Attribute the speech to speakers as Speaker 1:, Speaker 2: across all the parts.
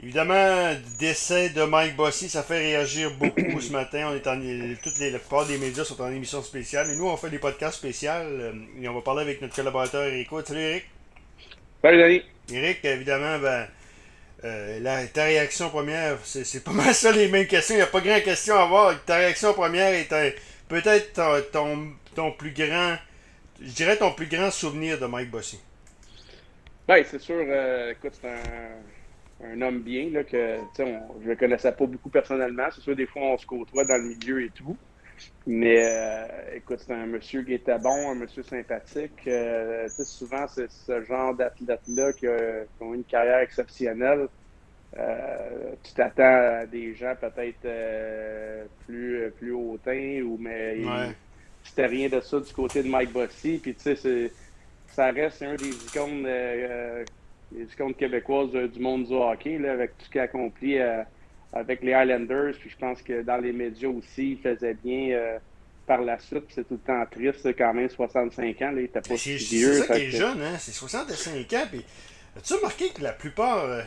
Speaker 1: Évidemment, décès de Mike Bossy, ça fait réagir beaucoup ce matin. On est en, toutes les, la plupart des médias sont en émission spéciale. Et nous, on fait des podcasts spéciaux. euh, Et on va parler avec notre collaborateur Eric. Wood. Salut Eric.
Speaker 2: Salut, Denis.
Speaker 1: Eric, évidemment, ben, euh, la, ta réaction première, c'est pas mal ça les mêmes questions. Il n'y a pas grand question à avoir. Ta réaction première est peut-être ton, ton, ton plus grand, je dirais ton plus grand souvenir de Mike Bossy.
Speaker 2: Ben, c'est sûr, euh, écoute, c'est un, un homme bien, là, que, tu sais, on- je le connaissais pas beaucoup personnellement. C'est sûr, des fois, on se côtoie dans le milieu et tout. Mais, euh, écoute, c'est un monsieur qui était bon, un monsieur sympathique. Euh, tu sais, souvent, c'est ce genre d'athlètes-là qui, a- qui ont une carrière exceptionnelle. Euh, tu t'attends à des gens peut-être euh, plus, plus hautains, ou, mais
Speaker 1: Ouais.
Speaker 2: c'était rien de ça du côté de Mike Bossy. Puis, tu sais, c'est- ça reste un des icônes, des icônes québécoises euh, du monde du hockey, là, avec tout ce qu'il a accompli euh, avec les Highlanders. Puis, je pense que dans les médias aussi, il faisait bien euh, par la suite. C'est tout le temps triste, quand même, 65 ans. Là, il était pas
Speaker 1: C'est
Speaker 2: si
Speaker 1: c'est
Speaker 2: vieux.
Speaker 1: ça
Speaker 2: fait
Speaker 1: qui est jeune, hein? C'est 65 ans. Puis, as-tu remarqué que la plupart. euh,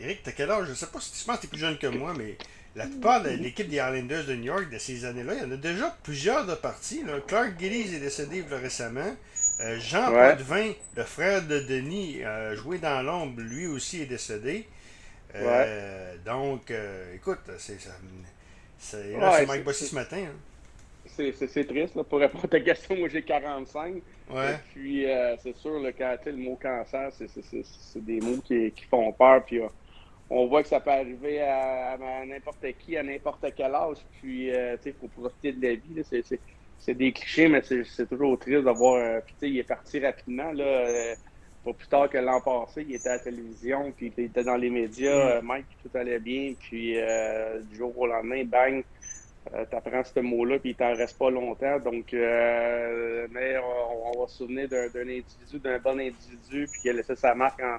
Speaker 1: Eric, t'as quel âge? Je sais pas si tu penses que t'es plus jeune que moi, mais la plupart de l'équipe des Islanders de New York de ces années-là, il y en a déjà plusieurs de partis. Là. Clark Gillies est décédé récemment. Euh, Jean
Speaker 2: Ouais.
Speaker 1: Potvin, le frère de Denis, joué dans l'ombre, lui aussi est décédé. Euh, Donc, euh, écoute, c'est ça. C'est
Speaker 2: Ouais,
Speaker 1: Mike Bossy ce matin. hein.
Speaker 2: C'est triste, là, pour répondre à ta question. Moi, j'ai 45.
Speaker 1: Ouais.
Speaker 2: Et puis, c'est sûr, le, quand, le mot cancer, c'est- des mots qui, qui font peur. Puis, on voit que ça peut arriver à, à n'importe qui, à n'importe quel âge. Puis, euh, tu sais, il faut profiter de la vie. là. C'est des clichés, mais c'est toujours triste d'avoir. euh, puis, tu sais, il est parti rapidement. Là, euh, pas plus tard que l'an passé, il était à la télévision, puis il était dans les médias. euh, Mike, tout allait bien. Puis, euh, du jour au lendemain, bang, t'apprends ce mot-là, puis il t'en reste pas longtemps. Donc, mais on, on va se souvenir d'un individu, d'un bon individu, puis qui a laissé sa marque en,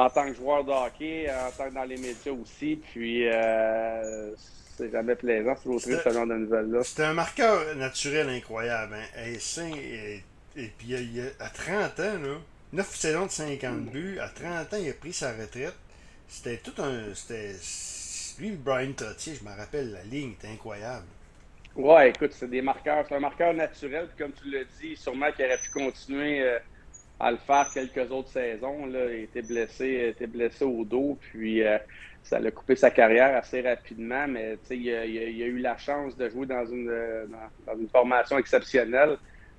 Speaker 2: en tant que joueur de hockey, en tant que dans les médias aussi. Puis, euh, c'est jamais plaisant, toujours triste ce genre de nouvelles-là.
Speaker 1: C'était un marqueur naturel incroyable. Hein. Et, et puis, il a- à 30 ans, là, 9 saisons de 50 buts, à 30 ans, il a pris sa retraite. C'était tout un. C'était. Lui, Brian Trottier, je me rappelle, la ligne était incroyable.
Speaker 2: Ouais, écoute, c'est des marqueurs. C'est un marqueur naturel. Puis comme tu l'as dit, sûrement qu'il aurait pu continuer euh, à le faire quelques autres saisons. Là. Il était blessé, était blessé au dos. Puis euh, ça l'a coupé sa carrière assez rapidement. Mais il, a- il a- il a eu la chance de jouer dans une, euh, dans, dans une formation exceptionnelle.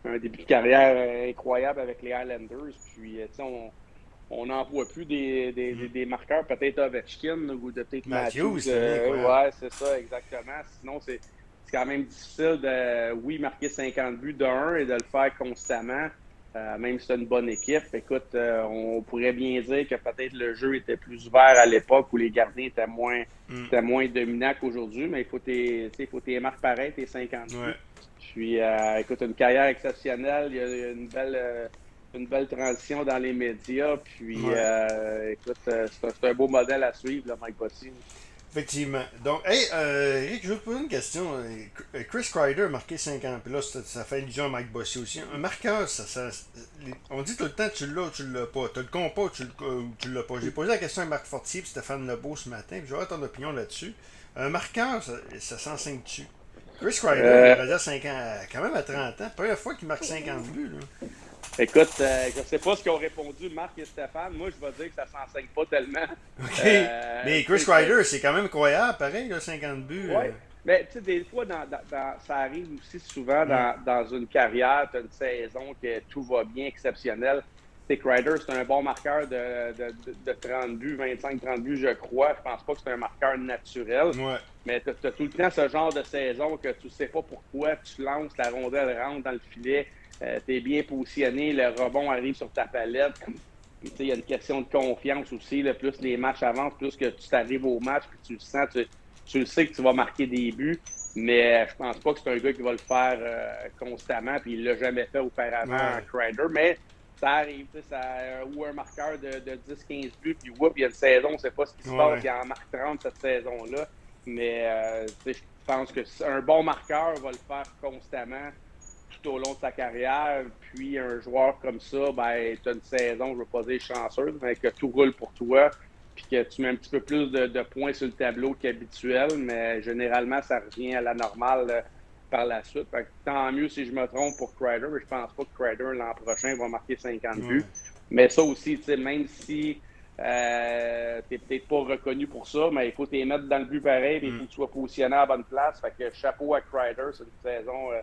Speaker 2: Un début de carrière euh, incroyable avec les Highlanders. Puis on. On n'en voit plus des, des, des- des marqueurs, peut-être Ovechkin ou de peut-être
Speaker 1: Matthews,
Speaker 2: Matthews.
Speaker 1: c'est
Speaker 2: euh, ouais, c'est ça, exactement. Sinon, c'est c'est quand même difficile de, oui, marquer 50 buts de 1 et de le faire constamment, euh, même si c'est une bonne équipe. Écoute, euh, on pourrait bien dire que peut-être le jeu était plus ouvert à l'époque où les gardiens étaient moins,
Speaker 1: Mm.
Speaker 2: étaient moins dominants qu'aujourd'hui, mais il faut tes, faut tes marques pareilles, tes 50 buts.
Speaker 1: Ouais.
Speaker 2: Puis, euh, écoute, une carrière exceptionnelle, il y a une belle, euh, une belle transition dans les médias. Puis,
Speaker 1: Ouais.
Speaker 2: écoute, c'est un, beau modèle à suivre, là, Mike Bossy.
Speaker 1: Effectivement. Donc, hey, euh, Eric, je veux te poser une question. Euh, Chris Kreider a marqué 50, puis là, ça, ça fait allusion à Mike Bossy aussi. Un marqueur, ça, ça, on dit tout le temps tu l'as ou tu l'as pas. Tu le comptes pas ou tu, ou tu l'as pas. J'ai posé la question à Marc Fortier et Stéphane Lebeau ce matin, puis j'aurais ton opinion là-dessus. Un marqueur, ça, ça s'enseigne-tu? Chris Kreider,
Speaker 2: Euh.
Speaker 1: il va dire 5 ans, quand même à 30 ans, première fois qu'il marque 50 buts. Là.
Speaker 2: Écoute, euh, je sais pas ce qu'ont répondu Marc et Stéphane. Moi, je vais dire que ça s'enseigne pas tellement.
Speaker 1: OK.
Speaker 2: Euh,
Speaker 1: Mais Chris Kreider, c'est quand même incroyable, pareil, là, 50 buts. Euh.
Speaker 2: Mais tu sais, des fois, dans, ça arrive aussi souvent dans, dans une carrière, tu as une saison que tout va bien, exceptionnel. Tu sais, Ryder, c'est un bon marqueur de, de, de, de 30 buts, 25-30 buts, je crois. Je pense pas que c'est un marqueur naturel.
Speaker 1: Ouais.
Speaker 2: Mais tu as, tout le temps ce genre de saison que tu sais pas pourquoi tu lances, la rondelle rentre dans le filet, tu es bien positionné, le rebond arrive sur ta palette. Il y a une question de confiance aussi. là. plus les matchs avancent, plus que tu t'arrives au match, puis tu le sens, tu, tu le sais que tu vas marquer des buts. Mais je pense pas que c'est un gars qui va le faire euh, constamment, puis il l'a jamais fait auparavant
Speaker 1: Ouais.
Speaker 2: en Crider. Mais ça arrive, ça, ou un marqueur de, de 10-15 buts, puis whoop, il y a une saison, on sait pas ce qui se
Speaker 1: Ouais.
Speaker 2: passe, il en marque 30 cette saison-là. Mais euh, je pense que un bon marqueur va le faire constamment tout au long de sa carrière. Puis un joueur comme ça, ben, tu as une saison, je ne veux pas dire chanceuse, mais que tout roule pour toi. puis que tu mets un petit peu plus de, points sur le tableau qu'habituel, mais généralement, ça revient à la normale par la suite. tant mieux si je me trompe pour Crider, mais je pense pas que Crider l'an prochain va marquer 50 buts. Mais ça aussi, même si euh, tu n'es peut-être pas reconnu pour ça, mais il faut te mettre dans le but pareil, et il faut que tu sois positionné à la bonne place. Fait que chapeau à Crider, c'est une saison, euh,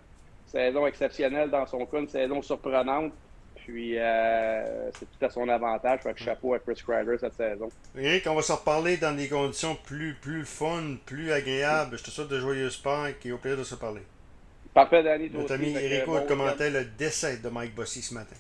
Speaker 2: saison exceptionnelle dans son cas, une saison surprenante. Puis euh, c'est tout à son avantage. Fait que chapeau à Chris Crider cette saison.
Speaker 1: Eric, on va se reparler dans des conditions plus, plus fun, plus agréables. Je te souhaite de joyeux sport et au plaisir de se parler.
Speaker 2: Parfait, Danny.
Speaker 1: Notre ami Eric commentait le décès de Mike Bossy ce matin.